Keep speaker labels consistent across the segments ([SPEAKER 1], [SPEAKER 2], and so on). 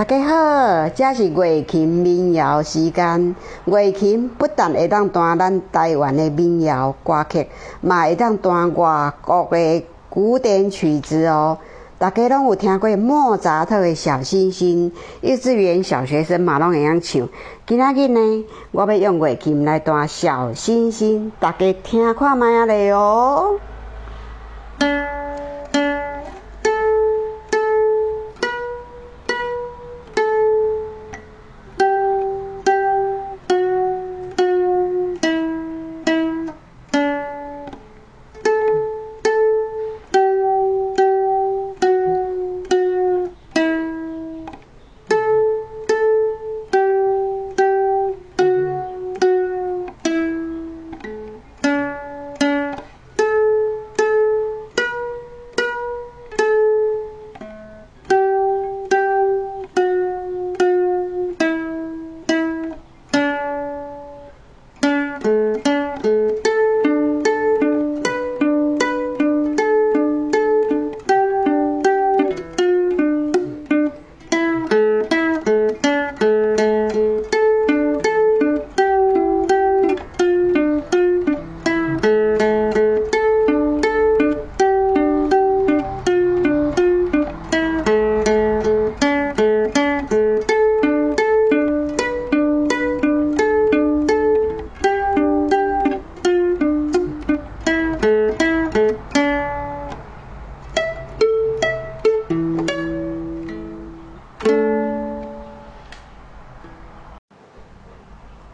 [SPEAKER 1] 大家好，这是月琴民谣时间。月琴不但会当弹咱台湾的民谣歌曲，嘛会当弹外国的古典曲子哦。大家拢有听过莫扎特的小星星，幼稚园小学生嘛拢会晓唱。今仔日呢，我要用月琴来弹小星星，大家听看卖啊咧哦。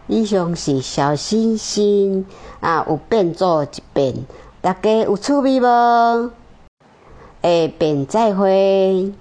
[SPEAKER 1] 以上是小星星啊，有变做一遍，大家有趣味无？下遍再会。